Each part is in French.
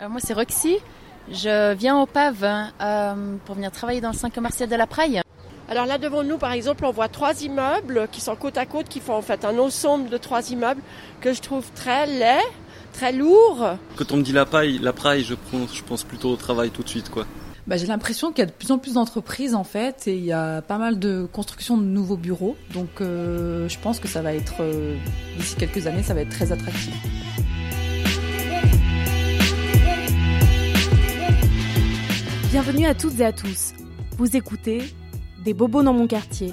Euh, moi, c'est Roxy. Je viens au PAV euh, pour venir travailler dans le centre commercial de la Praille. Alors là devant nous, par exemple, on voit trois immeubles qui sont côte à côte, qui font en fait un ensemble de trois immeubles que je trouve très laid, très lourd. Quand on me dit la paille, la praille, je pense, je pense plutôt au travail tout de suite, quoi. Bah, j'ai l'impression qu'il y a de plus en plus d'entreprises en fait et il y a pas mal de construction de nouveaux bureaux. Donc euh, je pense que ça va être euh, d'ici quelques années, ça va être très attractif. Bienvenue à toutes et à tous. Vous écoutez Des bobos dans mon quartier,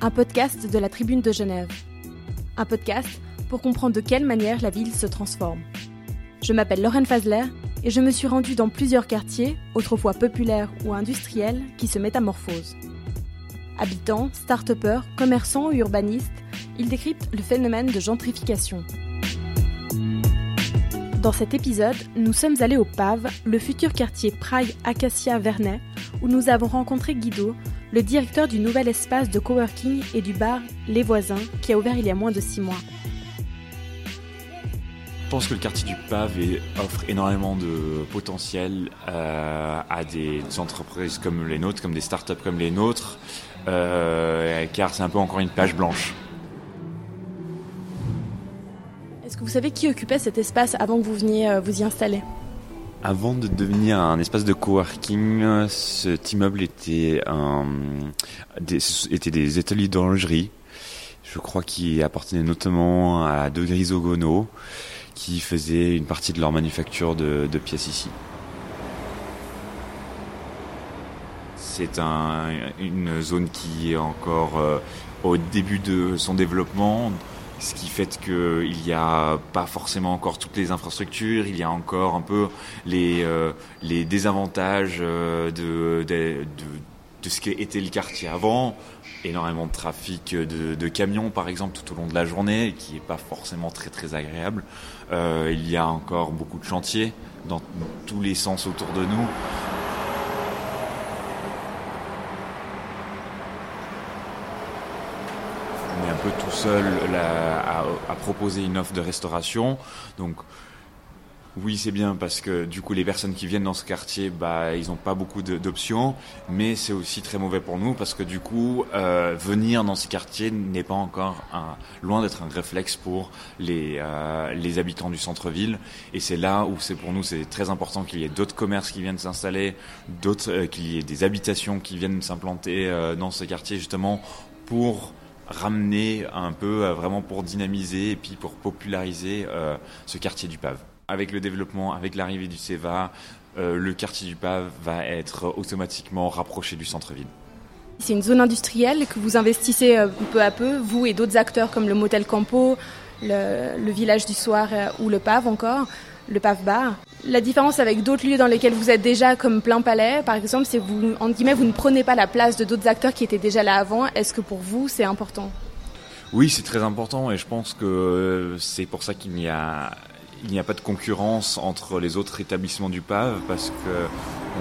un podcast de la Tribune de Genève. Un podcast pour comprendre de quelle manière la ville se transforme. Je m'appelle Lorraine Fazler et je me suis rendue dans plusieurs quartiers, autrefois populaires ou industriels, qui se métamorphosent. Habitants, start-upers, commerçants ou urbanistes, ils décryptent le phénomène de gentrification. Dans cet épisode, nous sommes allés au PAV, le futur quartier Praille Acacia Vernet, où nous avons rencontré Guido, le directeur du nouvel espace de coworking et du bar Les Voisins, qui a ouvert il y a moins de six mois. Je pense que le quartier du Pav offre énormément de potentiel euh, à des entreprises comme les nôtres, comme des startups comme les nôtres, euh, car c'est un peu encore une page blanche. Est-ce que vous savez qui occupait cet espace avant que vous veniez euh, vous y installer? Avant de devenir un espace de coworking, cet immeuble était, des, ateliers d'horlogerie. Je crois qu'il appartenait notamment à De Grisogono qui faisaient une partie de leur manufacture de, pièces ici. C'est un, une zone qui est encore euh, au début de son développement, ce qui fait qu'il n'y a pas forcément encore toutes les infrastructures, il y a encore un peu les, euh, les désavantages euh, de, de, de, de ce qu'était le quartier avant, énormément de trafic de, camions par exemple tout au long de la journée, qui n'est pas forcément très très agréable. Euh, il y a encore beaucoup de chantiers dans tous les sens autour de nous. Seul à, proposer une offre de restauration, donc oui, c'est bien parce que du coup, les personnes qui viennent dans ce quartier, bah, ils n'ont pas beaucoup d'options, mais c'est aussi très mauvais pour nous parce que du coup, euh, venir dans ce quartier n'est pas encore loin d'être un réflexe pour les, euh, les habitants du centre-ville. Et c'est là où c'est pour nous, c'est très important qu'il y ait d'autres commerces qui viennent s'installer, euh, qu'il y ait des habitations qui viennent s'implanter dans ce quartier justement pour ramener un peu, vraiment pour dynamiser et puis pour populariser ce quartier du Pave. Avec le développement, avec l'arrivée du CEVA, euh, le quartier du Pave va être automatiquement rapproché du centre-ville. C'est une zone industrielle que vous investissez euh, peu à peu, vous et d'autres acteurs comme le Motel Campo, le, Village du Soir euh, ou le Pave encore, le Pave Bar. La différence avec d'autres lieux dans lesquels vous êtes déjà comme plein palais, par exemple, c'est vous, en guillemets, vous ne prenez pas la place de d'autres acteurs qui étaient déjà là avant. Est-ce que pour vous, c'est important? Oui, c'est très important et je pense que c'est pour ça qu'il n'y a il n'y a pas de concurrence entre les autres établissements du PAV parce que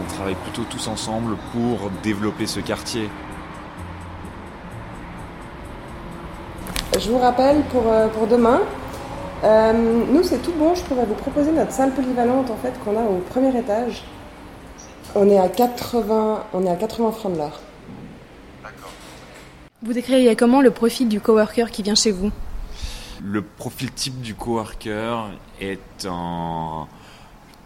on travaille plutôt tous ensemble pour développer ce quartier. Je vous rappelle pour, euh, pour demain, euh, nous c'est tout bon, je pourrais vous proposer notre salle polyvalente en fait qu'on a au premier étage. On est à 80, on est à 80 francs de l'heure. Vous décririez comment le profil du coworker qui vient chez vous? Le profil type du coworker est un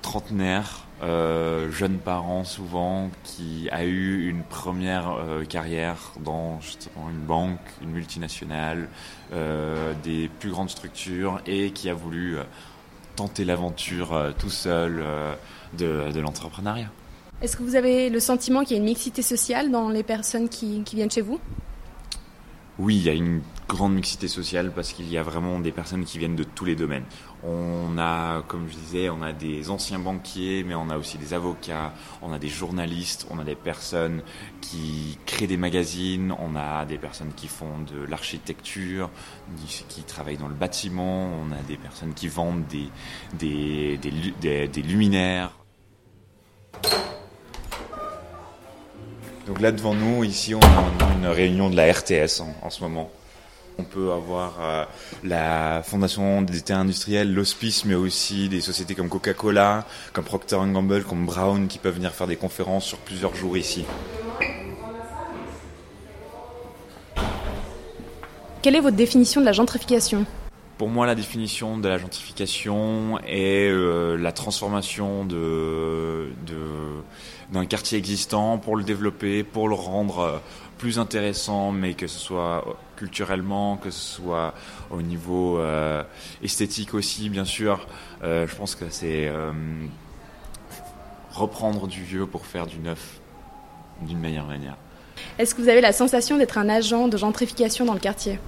trentenaire, euh, jeune parent souvent, qui a eu une première euh, carrière dans justement une banque, une multinationale, euh, des plus grandes structures et qui a voulu tenter l'aventure tout seul de, de l'entrepreneuriat. Est-ce que vous avez le sentiment qu'il y a une mixité sociale dans les personnes qui viennent chez vous? Oui, il y a une grande mixité sociale parce qu'il y a vraiment des personnes qui viennent de tous les domaines. On a, comme je disais, on a des anciens banquiers, mais on a aussi des avocats, on a des journalistes, on a des personnes qui créent des magazines, on a des personnes qui font de l'architecture, qui travaillent dans le bâtiment, on a des personnes qui vendent des, luminaires. Donc là devant nous, ici, on a une réunion de la RTS en, ce moment. On peut avoir euh, la Fondation des terres industriels, l'Hospice, mais aussi des sociétés comme Coca-Cola, comme Procter Gamble, comme Brown, qui peuvent venir faire des conférences sur plusieurs jours ici. Quelle est votre définition de la gentrification? Pour moi, la définition de la gentrification est euh, la transformation de, d'un quartier existant pour le développer, pour le rendre euh, plus intéressant, mais que ce soit culturellement, que ce soit au niveau euh, esthétique aussi, bien sûr. je pense que c'est reprendre du vieux pour faire du neuf d'une meilleure manière. Est-ce que vous avez la sensation d'être un agent de gentrification dans le quartier?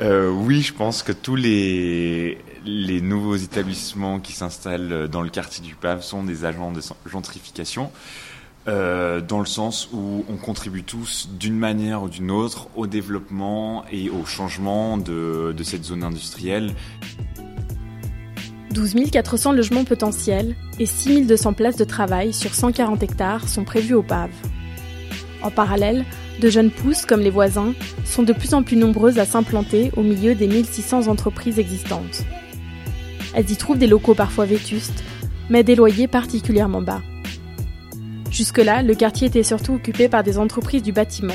Euh, Oui, je pense que tous les, les nouveaux établissements qui s'installent dans le quartier du Pave sont des agents de gentrification. Euh, dans le sens où on contribue tous d'une manière ou d'une autre au développement et au changement de, de cette zone industrielle. 12 400 logements potentiels et 6 200 places de travail sur 140 hectares sont prévus au PAV. En parallèle, de jeunes pousses, comme les voisins, sont de plus en plus nombreuses à s'implanter au milieu des 1600 entreprises existantes. Elles y trouvent des locaux parfois vétustes, mais des loyers particulièrement bas. Jusque-là, le quartier était surtout occupé par des entreprises du bâtiment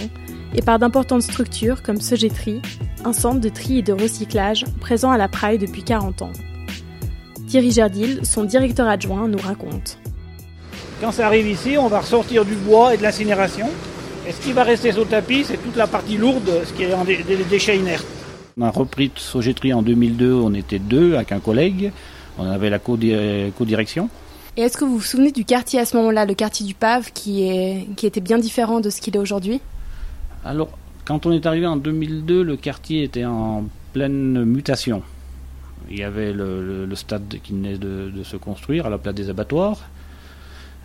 et par d'importantes structures comme Sogetri, un centre de tri et de recyclage présent à la Praille depuis 40 ans. Thierry Gerdil, son directeur adjoint, nous raconte. Quand ça arrive ici, on va ressortir du bois et de l'incinération et ce qui va rester sur le tapis, c'est toute la partie lourde, ce qui est des déchets inertes. On a repris Sogetri en 2002, on était deux avec un collègue, on avait la co-direction. Et est-ce que vous vous souvenez du quartier à ce moment-là, le quartier du Pave, qui, est, qui était bien différent de ce qu'il est aujourd'hui? Alors, quand on est arrivé en 2002, le quartier était en pleine mutation. Il y avait le, stade qui venait de, de, se construire à la place des abattoirs.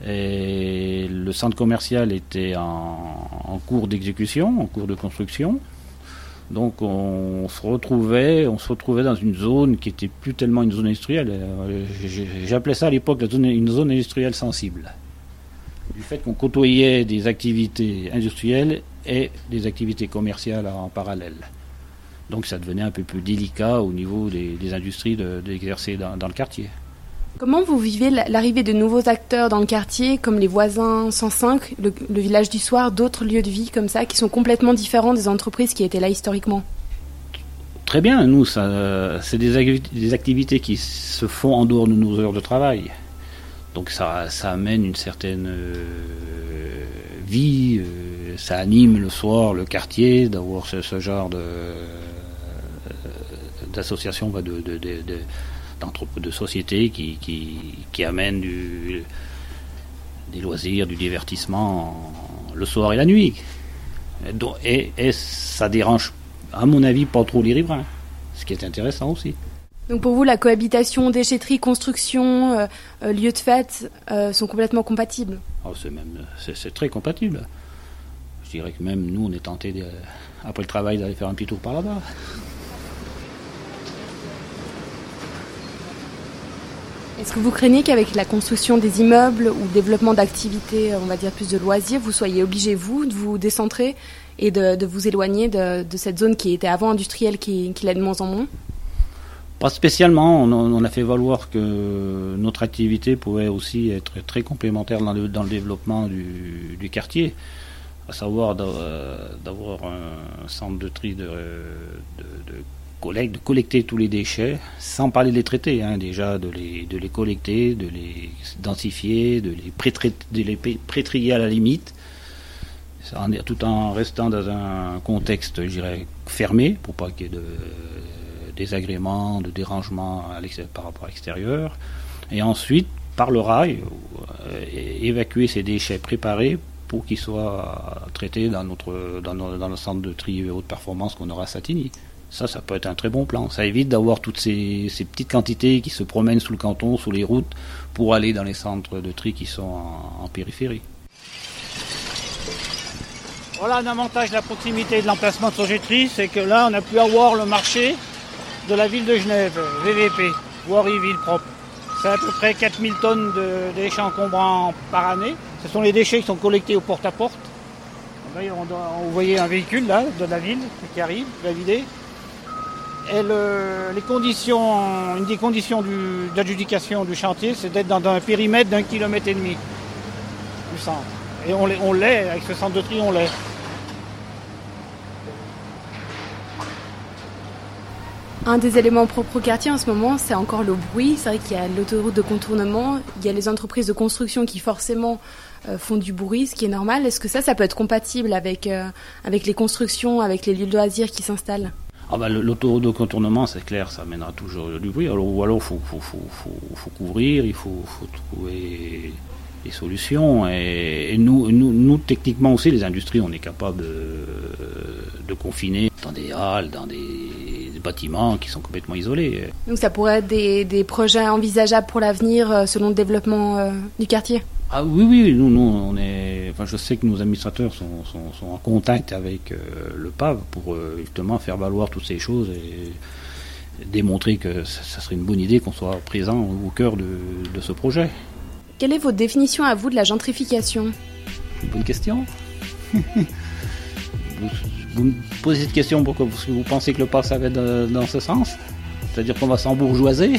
Et le centre commercial était en, cours d'exécution, en cours de construction. Donc on se retrouvait, on se retrouvait dans une zone qui était plus tellement une zone industrielle. Euh, j'appelais ça à l'époque une zone industrielle sensible. Du fait qu'on côtoyait des activités industrielles et des activités commerciales en parallèle. Donc ça devenait un peu plus délicat au niveau des, industries d'exercer dans le quartier. Comment vous vivez l'arrivée de nouveaux acteurs dans le quartier, comme les voisins 105, le, village du soir, d'autres lieux de vie comme ça, qui sont complètement différents des entreprises qui étaient là historiquement? Très bien, nous, c'est des, activités qui se font en dehors de nos heures de travail. Donc ça, amène une certaine euh, vie, euh, ça anime le soir le quartier d'avoir ce, genre euh, de, de de sociétés qui, qui, amènent du, des loisirs, du divertissement le soir et la nuit. Et, et, ça dérange, à mon avis, pas trop les riverains, ce qui est intéressant aussi. Donc pour vous, la cohabitation, déchetterie, construction, euh, euh, lieu de fête euh, sont complètement compatibles? Oh, C'est même c'est très compatible. Je dirais que même nous, on est tenté, après le travail, d'aller faire un petit tour par là-bas. Est-ce que vous craignez qu'avec la construction des immeubles ou le développement d'activités, on va dire plus de loisirs, vous soyez obligé, vous, de vous décentrer et de, vous éloigner de, cette zone qui était avant industrielle, qui, qui de moins en moins? Pas spécialement. On, a fait valoir que notre activité pouvait aussi être très complémentaire dans le, développement du, quartier à savoir d'avoir un centre de tri de collecter tous les déchets, sans parler de les traiter, hein, déjà de les, de les collecter, de les densifier, de les pré-trier à la limite, tout en restant dans un contexte, fermé, pour pas qu'il y ait de désagréments, de dérangements par rapport à l'extérieur. Et ensuite, par le rail, euh, évacuer ces déchets préparés pour qu'ils soient traités dans, notre, dans, dans le centre de tri haute performance qu'on aura à Satigny. Ça, ça peut être un très bon plan. Ça évite d'avoir toutes ces, petites quantités qui se promènent sous le canton, sous les routes, pour aller dans les centres de tri qui sont en, périphérie. Voilà un avantage de la proximité de l'emplacement de Sogetri, c'est que là, on a pu avoir le marché de la ville de Genève, VVP, voirie ville propre. C'est à peu près 4000 tonnes de déchets encombrants par année. Ce sont les déchets qui sont collectés au porte-à-porte. on, voyait un véhicule là de la ville qui arrive, la Et une des conditions d'adjudication du, chantier, c'est d'être dans un périmètre d'un kilomètre et demi du centre. Et on l'est, avec ce centre de tri, on l'est. Un des éléments propres au quartier en ce moment, c'est encore le bruit. C'est vrai qu'il y a l'autoroute de contournement, il y a les entreprises de construction qui forcément euh, font du bruit, ce qui est normal. Est-ce que ça, ça peut être compatible avec, euh, avec les constructions, avec les lieux de loisirs qui s'installent? Ah bah, L'autoroute de contournement, c'est clair, ça amènera toujours du bruit. Alors, ou alors, il faut, faut, faut, faut, couvrir, il faut, trouver des solutions. Et, nous, nous, nous, techniquement aussi, les industries, on est capable de, de confiner dans des halles, dans des, bâtiments qui sont complètement isolés. Donc ça pourrait être des, des projets envisageables pour l'avenir euh, selon le développement du quartier? Ah oui, oui, nous, nous, on est. Enfin, je sais que nos administrateurs sont, sont, sont en contact avec euh, le PAV pour euh, justement faire valoir toutes ces choses et démontrer que ça, serait une bonne idée qu'on soit présent au cœur de, de, ce projet. Quelle est votre définition à vous de la gentrification? Une bonne question. vous, me posez cette question pourquoi Parce que vous pensez que le PAV ça va être dans, dans ce sens? C'est-à-dire qu'on va s'embourgeoiser?